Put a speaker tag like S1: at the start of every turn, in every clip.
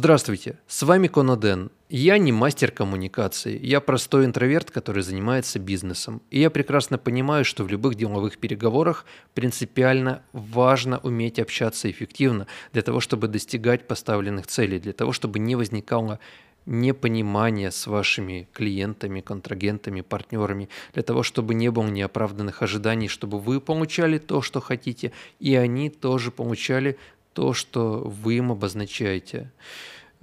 S1: Здравствуйте, с вами Коноден. Я не мастер коммуникации, я простой интроверт, который занимается бизнесом. И я прекрасно понимаю, что в любых деловых переговорах принципиально важно уметь общаться эффективно для того, чтобы достигать поставленных целей, для того, чтобы не возникало непонимания с вашими клиентами, контрагентами, партнерами, для того, чтобы не было неоправданных ожиданий, чтобы вы получали то, что хотите, и они тоже получали то, что вы им обозначаете.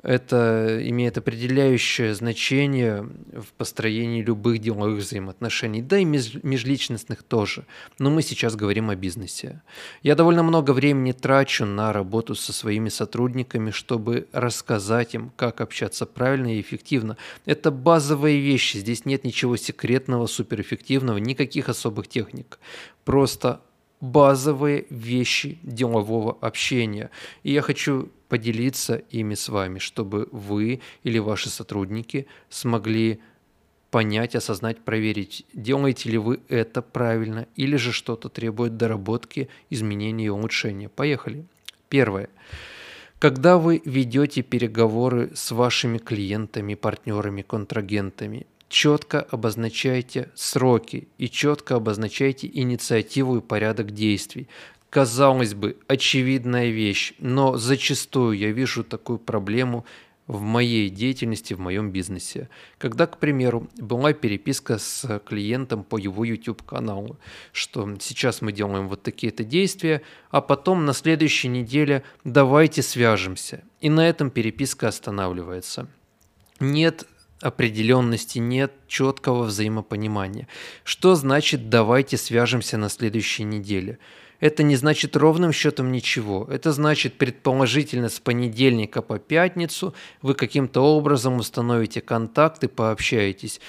S1: Это имеет определяющее значение в построении любых деловых взаимоотношений, да и межличностных тоже. Но мы сейчас говорим о бизнесе. Я довольно много времени трачу на работу со своими сотрудниками, чтобы рассказать им, как общаться правильно и эффективно. Это базовые вещи, здесь нет ничего секретного, суперэффективного, никаких особых техник. Просто базовые вещи делового общения. И я хочу поделиться ими с вами, чтобы вы или ваши сотрудники смогли понять, осознать, проверить, делаете ли вы это правильно или же что-то требует доработки, изменения и улучшения. Поехали. Первое. Когда вы ведете переговоры с вашими клиентами, партнерами, контрагентами, четко обозначайте сроки и четко обозначайте инициативу и порядок действий. Казалось бы, очевидная вещь, но зачастую я вижу такую проблему в моей деятельности, в моем бизнесе. Когда, к примеру, была переписка с клиентом по его YouTube-каналу, что сейчас мы делаем вот такие-то действия, а потом на следующей неделе давайте свяжемся. И на этом переписка останавливается. Нет определенности, нет четкого взаимопонимания. Что значит «давайте свяжемся на следующей неделе»? Это не значит ровным счетом ничего. Это значит предположительно с понедельника по пятницу вы каким-то образом установите контакт и пообщаетесь.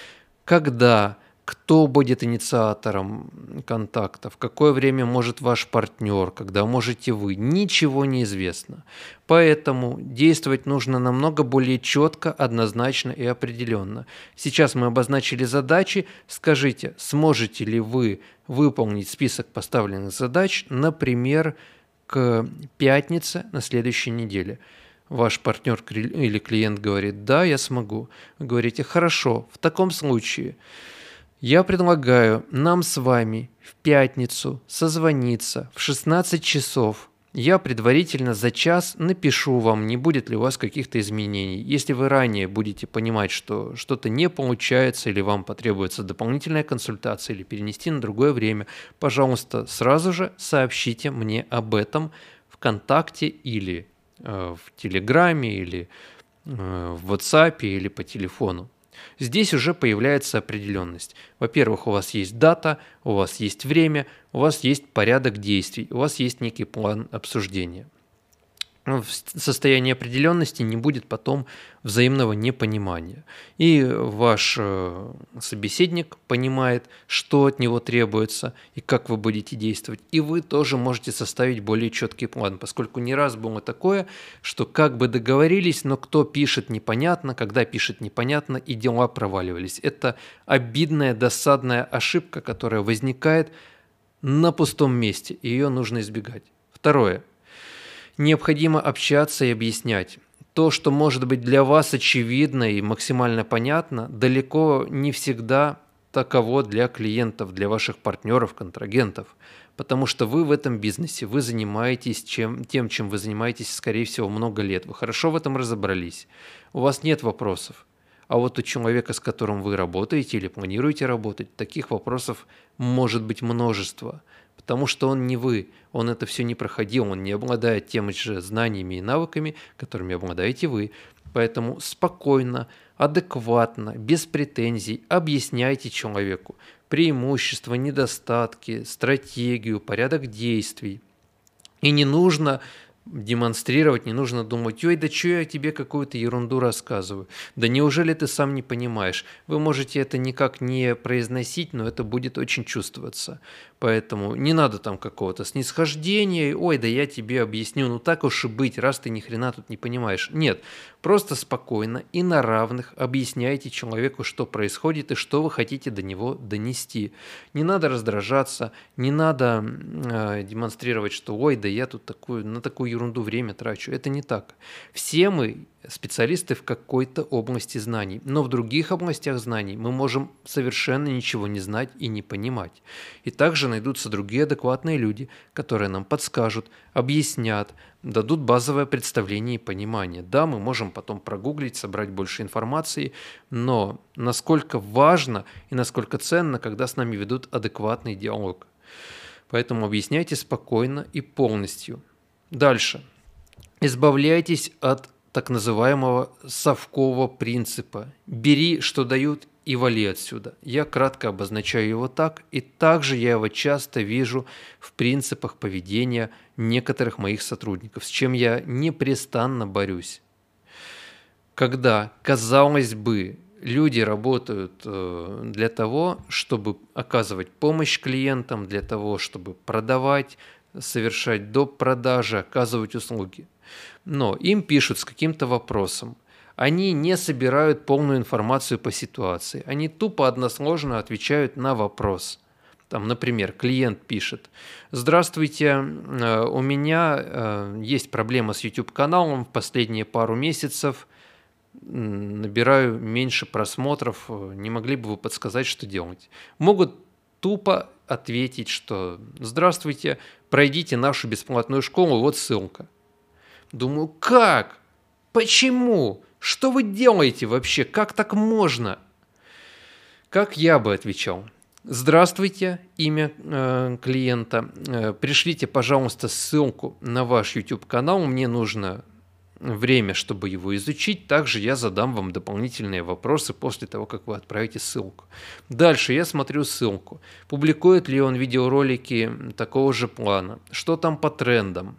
S1: Когда? Кто будет инициатором контакта, в какое время может ваш партнер, когда можете вы, ничего не известно. Поэтому действовать нужно намного более четко, однозначно и определенно. Сейчас мы обозначили задачи, скажите, сможете ли вы выполнить список поставленных задач, например, к пятнице на следующей неделе ваш партнер или клиент говорит, да, я смогу. Вы говорите, хорошо, в таком случае я предлагаю нам с вами в пятницу созвониться в 16 часов. Я предварительно за час напишу вам, не будет ли у вас каких-то изменений. Если вы ранее будете понимать, что что-то не получается или вам потребуется дополнительная консультация или перенести на другое время, пожалуйста, сразу же сообщите мне об этом ВКонтакте или э, в Телеграме или э, в WhatsApp или по телефону. Здесь уже появляется определенность. Во-первых, у вас есть дата, у вас есть время, у вас есть порядок действий, у вас есть некий план обсуждения. Ну, в состоянии определенности не будет потом взаимного непонимания. И ваш э, собеседник понимает, что от него требуется и как вы будете действовать. И вы тоже можете составить более четкий план, поскольку не раз было такое, что как бы договорились, но кто пишет непонятно, когда пишет непонятно, и дела проваливались. Это обидная, досадная ошибка, которая возникает на пустом месте, и ее нужно избегать. Второе – необходимо общаться и объяснять. То, что может быть для вас очевидно и максимально понятно, далеко не всегда таково для клиентов, для ваших партнеров, контрагентов. Потому что вы в этом бизнесе, вы занимаетесь чем, тем, чем вы занимаетесь, скорее всего, много лет. Вы хорошо в этом разобрались. У вас нет вопросов. А вот у человека, с которым вы работаете или планируете работать, таких вопросов может быть множество потому что он не вы, он это все не проходил, он не обладает теми же знаниями и навыками, которыми обладаете вы. Поэтому спокойно, адекватно, без претензий объясняйте человеку преимущества, недостатки, стратегию, порядок действий. И не нужно демонстрировать, не нужно думать, ой, да что я тебе какую-то ерунду рассказываю. Да неужели ты сам не понимаешь? Вы можете это никак не произносить, но это будет очень чувствоваться. Поэтому не надо там какого-то снисхождения, ой, да я тебе объясню, ну так уж и быть, раз ты ни хрена тут не понимаешь. Нет, просто спокойно и на равных объясняйте человеку, что происходит и что вы хотите до него донести. Не надо раздражаться, не надо э, демонстрировать, что ой, да я тут такую, на такую ерунду время трачу. Это не так. Все мы специалисты в какой-то области знаний, но в других областях знаний мы можем совершенно ничего не знать и не понимать. И также найдутся другие адекватные люди, которые нам подскажут, объяснят, дадут базовое представление и понимание. Да, мы можем потом прогуглить, собрать больше информации, но насколько важно и насколько ценно, когда с нами ведут адекватный диалог. Поэтому объясняйте спокойно и полностью. Дальше. Избавляйтесь от так называемого совкового принципа. Бери, что дают, и вали отсюда. Я кратко обозначаю его так, и также я его часто вижу в принципах поведения некоторых моих сотрудников, с чем я непрестанно борюсь. Когда, казалось бы, люди работают э, для того, чтобы оказывать помощь клиентам, для того, чтобы продавать, совершать доп. продажи, оказывать услуги – но им пишут с каким-то вопросом. Они не собирают полную информацию по ситуации. Они тупо односложно отвечают на вопрос. Там, например, клиент пишет, «Здравствуйте, э, у меня э, есть проблема с YouTube-каналом в последние пару месяцев, набираю меньше просмотров, не могли бы вы подсказать, что делать?» Могут тупо ответить, что «Здравствуйте, пройдите нашу бесплатную школу, вот ссылка». Думаю, как? Почему? Что вы делаете вообще? Как так можно? Как я бы отвечал? Здравствуйте, имя э, клиента. Э, пришлите, пожалуйста, ссылку на ваш YouTube канал. Мне нужно время, чтобы его изучить. Также я задам вам дополнительные вопросы после того, как вы отправите ссылку. Дальше я смотрю ссылку. Публикует ли он видеоролики такого же плана? Что там по трендам?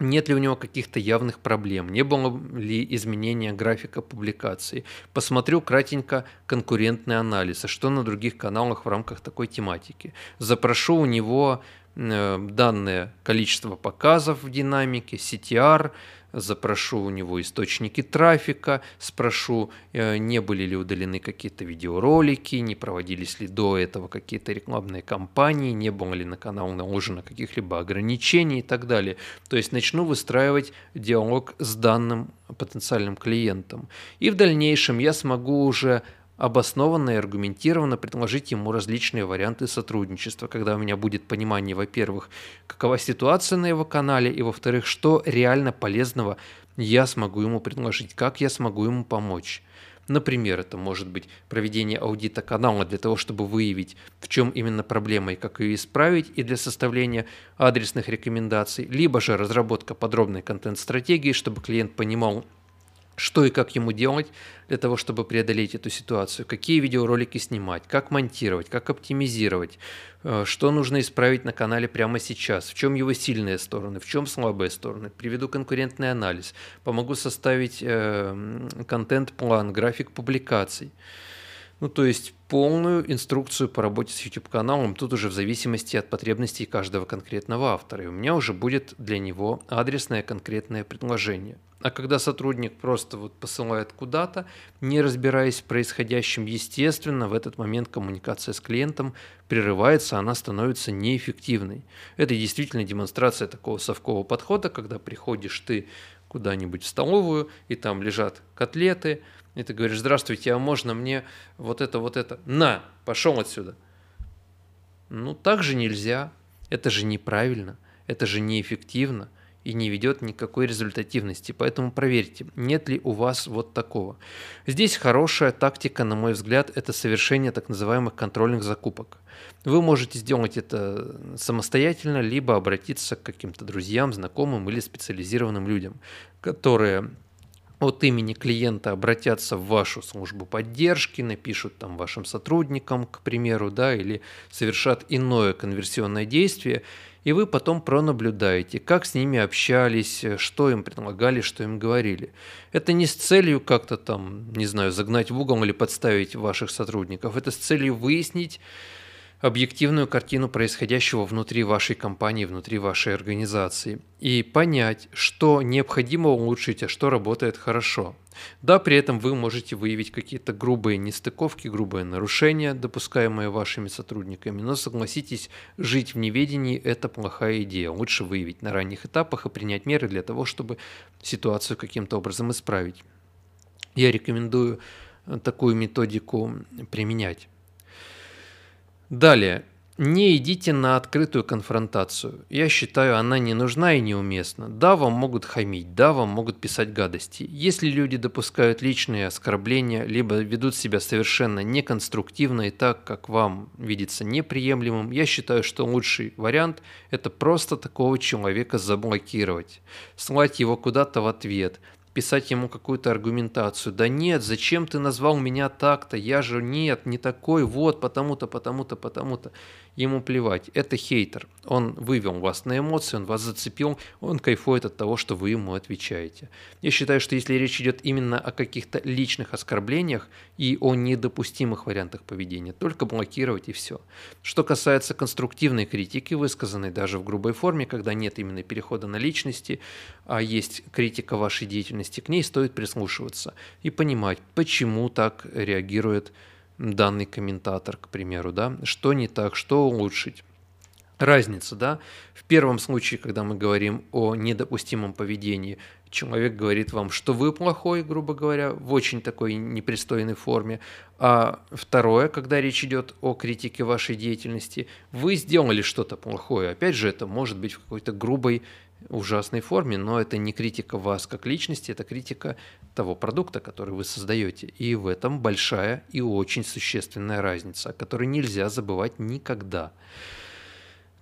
S1: Нет ли у него каких-то явных проблем? Не было ли изменения графика публикации? Посмотрю кратенько конкурентный анализ, а что на других каналах в рамках такой тематики. Запрошу у него данное количество показов в динамике, CTR, запрошу у него источники трафика, спрошу, э, не были ли удалены какие-то видеоролики, не проводились ли до этого какие-то рекламные кампании, не было ли на канал наложено каких-либо ограничений и так далее. То есть начну выстраивать диалог с данным потенциальным клиентом. И в дальнейшем я смогу уже обоснованно и аргументированно предложить ему различные варианты сотрудничества, когда у меня будет понимание, во-первых, какова ситуация на его канале, и, во-вторых, что реально полезного я смогу ему предложить, как я смогу ему помочь. Например, это может быть проведение аудита канала для того, чтобы выявить, в чем именно проблема и как ее исправить, и для составления адресных рекомендаций, либо же разработка подробной контент-стратегии, чтобы клиент понимал, что и как ему делать для того, чтобы преодолеть эту ситуацию, какие видеоролики снимать, как монтировать, как оптимизировать, э, что нужно исправить на канале прямо сейчас, в чем его сильные стороны, в чем слабые стороны. Приведу конкурентный анализ, помогу составить э, контент-план, график публикаций. Ну, то есть полную инструкцию по работе с YouTube-каналом, тут уже в зависимости от потребностей каждого конкретного автора. И у меня уже будет для него адресное конкретное предложение. А когда сотрудник просто вот посылает куда-то, не разбираясь в происходящем, естественно, в этот момент коммуникация с клиентом прерывается, она становится неэффективной. Это действительно демонстрация такого совкового подхода, когда приходишь ты куда-нибудь в столовую, и там лежат котлеты, и ты говоришь, здравствуйте, а можно мне вот это, вот это? На, пошел отсюда. Ну, так же нельзя. Это же неправильно, это же неэффективно и не ведет никакой результативности. Поэтому проверьте, нет ли у вас вот такого. Здесь хорошая тактика, на мой взгляд, это совершение так называемых контрольных закупок. Вы можете сделать это самостоятельно, либо обратиться к каким-то друзьям, знакомым или специализированным людям, которые от имени клиента обратятся в вашу службу поддержки, напишут там вашим сотрудникам, к примеру, да, или совершат иное конверсионное действие, и вы потом пронаблюдаете, как с ними общались, что им предлагали, что им говорили. Это не с целью как-то там, не знаю, загнать в угол или подставить ваших сотрудников, это с целью выяснить, объективную картину происходящего внутри вашей компании, внутри вашей организации и понять, что необходимо улучшить, а что работает хорошо. Да, при этом вы можете выявить какие-то грубые нестыковки, грубые нарушения, допускаемые вашими сотрудниками, но согласитесь, жить в неведении – это плохая идея. Лучше выявить на ранних этапах и принять меры для того, чтобы ситуацию каким-то образом исправить. Я рекомендую такую методику применять. Далее. Не идите на открытую конфронтацию. Я считаю, она не нужна и неуместна. Да, вам могут хамить, да, вам могут писать гадости. Если люди допускают личные оскорбления, либо ведут себя совершенно неконструктивно и так, как вам видится неприемлемым, я считаю, что лучший вариант – это просто такого человека заблокировать. Слать его куда-то в ответ – писать ему какую-то аргументацию. Да нет, зачем ты назвал меня так-то? Я же нет, не такой, вот, потому-то, потому-то, потому-то. Ему плевать, это хейтер. Он вывел вас на эмоции, он вас зацепил, он кайфует от того, что вы ему отвечаете. Я считаю, что если речь идет именно о каких-то личных оскорблениях и о недопустимых вариантах поведения, только блокировать и все. Что касается конструктивной критики, высказанной даже в грубой форме, когда нет именно перехода на личности, а есть критика вашей деятельности, к ней стоит прислушиваться и понимать, почему так реагирует данный комментатор, к примеру, да, что не так, что улучшить. Разница, да, в первом случае, когда мы говорим о недопустимом поведении, человек говорит вам, что вы плохой, грубо говоря, в очень такой непристойной форме, а второе, когда речь идет о критике вашей деятельности, вы сделали что-то плохое, опять же, это может быть в какой-то грубой ужасной форме, но это не критика вас как личности, это критика того продукта, который вы создаете. И в этом большая и очень существенная разница, о которой нельзя забывать никогда.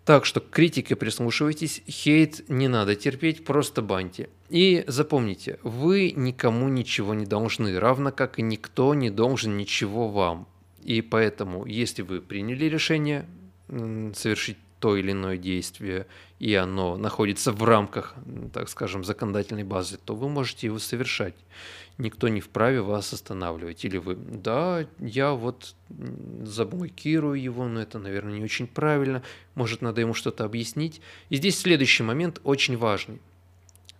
S1: Так что к критике прислушивайтесь, хейт не надо терпеть, просто баньте. И запомните, вы никому ничего не должны, равно как и никто не должен ничего вам. И поэтому, если вы приняли решение совершить то или иное действие, и оно находится в рамках, так скажем, законодательной базы, то вы можете его совершать. Никто не вправе вас останавливать. Или вы, да, я вот заблокирую его, но это, наверное, не очень правильно, может, надо ему что-то объяснить. И здесь следующий момент очень важный.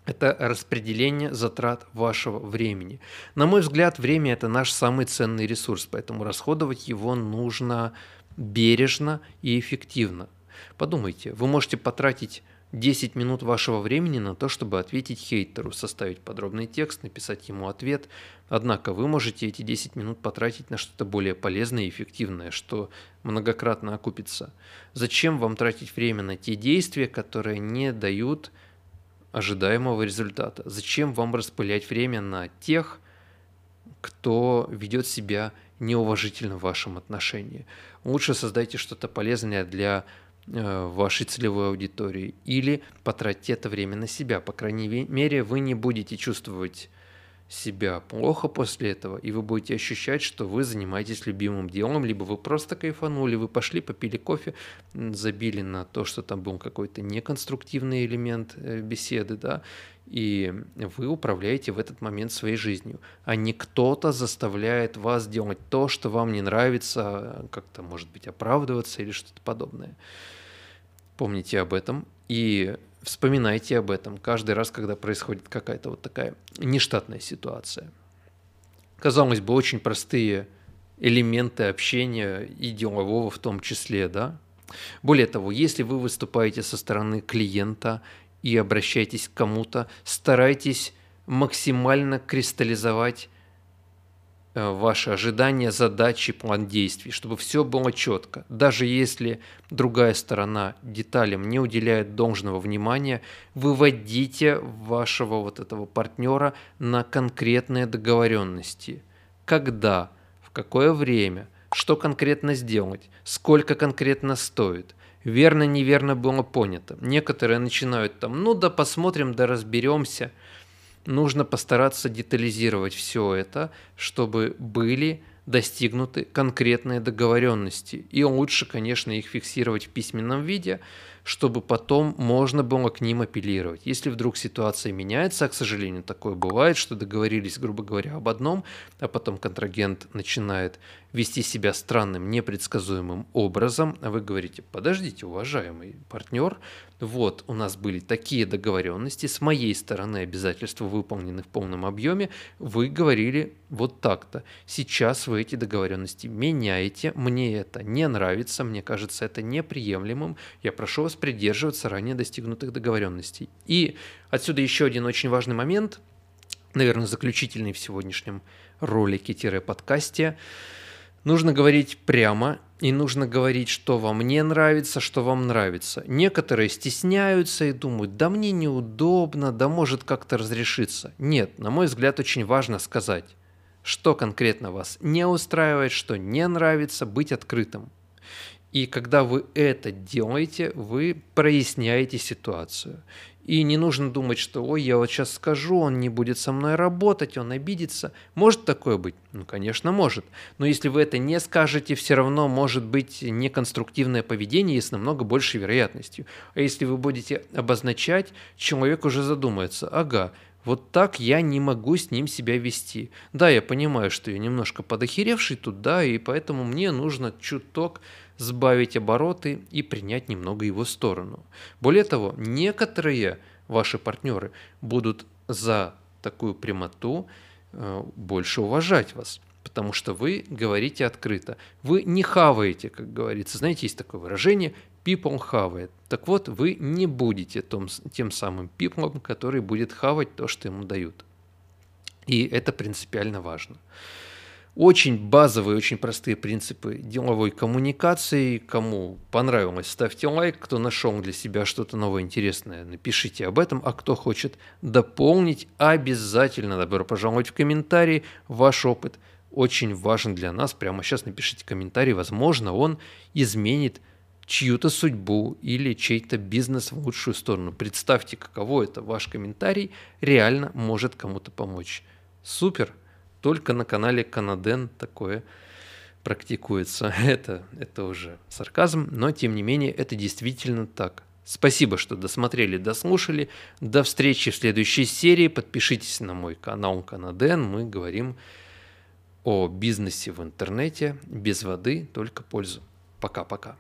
S1: Это распределение затрат вашего времени. На мой взгляд, время – это наш самый ценный ресурс, поэтому расходовать его нужно бережно и эффективно. Подумайте, вы можете потратить 10 минут вашего времени на то, чтобы ответить хейтеру, составить подробный текст, написать ему ответ. Однако вы можете эти 10 минут потратить на что-то более полезное и эффективное, что многократно окупится. Зачем вам тратить время на те действия, которые не дают ожидаемого результата? Зачем вам распылять время на тех, кто ведет себя неуважительно в вашем отношении? Лучше создайте что-то полезное для вашей целевой аудитории, или потратьте это время на себя. По крайней мере, вы не будете чувствовать себя плохо после этого, и вы будете ощущать, что вы занимаетесь любимым делом, либо вы просто кайфанули, вы пошли, попили кофе, забили на то, что там был какой-то неконструктивный элемент э, беседы, да, и вы управляете в этот момент своей жизнью, а не кто-то заставляет вас делать то, что вам не нравится, как-то, может быть, оправдываться или что-то подобное. Помните об этом и вспоминайте об этом каждый раз, когда происходит какая-то вот такая нештатная ситуация. Казалось бы, очень простые элементы общения и делового в том числе, да? Более того, если вы выступаете со стороны клиента и обращаетесь к кому-то, старайтесь максимально кристаллизовать Э, ваши ожидания, задачи, план действий, чтобы все было четко. Даже если другая сторона деталям не уделяет должного внимания, выводите вашего вот этого партнера на конкретные договоренности. Когда, в какое время, что конкретно сделать, сколько конкретно стоит. Верно, неверно было понято. Некоторые начинают там, ну да посмотрим, да разберемся – нужно постараться детализировать все это, чтобы были достигнуты конкретные договоренности. И лучше, конечно, их фиксировать в письменном виде, чтобы потом можно было к ним апеллировать. Если вдруг ситуация меняется, а, к сожалению, такое бывает, что договорились, грубо говоря, об одном, а потом контрагент начинает вести себя странным, непредсказуемым образом, а вы говорите, подождите, уважаемый партнер, вот у нас были такие договоренности, с моей стороны обязательства выполнены в полном объеме, вы говорили вот так-то. Сейчас вы эти договоренности меняете, мне это не нравится, мне кажется это неприемлемым, я прошу вас придерживаться ранее достигнутых договоренностей. И отсюда еще один очень важный момент, наверное, заключительный в сегодняшнем ролике-подкасте. Нужно говорить прямо, и нужно говорить, что вам не нравится, что вам нравится. Некоторые стесняются и думают, да мне неудобно, да может как-то разрешиться. Нет, на мой взгляд, очень важно сказать, что конкретно вас не устраивает, что не нравится, быть открытым. И когда вы это делаете, вы проясняете ситуацию. И не нужно думать, что ой, я вот сейчас скажу, он не будет со мной работать, он обидится. Может такое быть? Ну, конечно, может. Но если вы это не скажете, все равно может быть неконструктивное поведение с намного большей вероятностью. А если вы будете обозначать, человек уже задумается, ага, вот так я не могу с ним себя вести. Да, я понимаю, что я немножко подохеревший тут, да, и поэтому мне нужно чуток сбавить обороты и принять немного его сторону. Более того, некоторые ваши партнеры будут за такую прямоту э, больше уважать вас, потому что вы говорите открыто. Вы не хаваете, как говорится. Знаете, есть такое выражение people хавает. Так вот, вы не будете том, тем самым people, который будет хавать то, что ему дают. И это принципиально важно. Очень базовые, очень простые принципы деловой коммуникации. Кому понравилось, ставьте лайк. Кто нашел для себя что-то новое интересное, напишите об этом. А кто хочет дополнить, обязательно добро пожаловать в комментарии. Ваш опыт очень важен для нас. Прямо сейчас напишите комментарий. Возможно, он изменит чью-то судьбу или чей-то бизнес в лучшую сторону. Представьте, каково это. Ваш комментарий реально может кому-то помочь. Супер! только на канале Канаден такое практикуется. Это, это уже сарказм, но тем не менее это действительно так. Спасибо, что досмотрели, дослушали. До встречи в следующей серии. Подпишитесь на мой канал Канаден. Мы говорим о бизнесе в интернете без воды, только пользу. Пока-пока.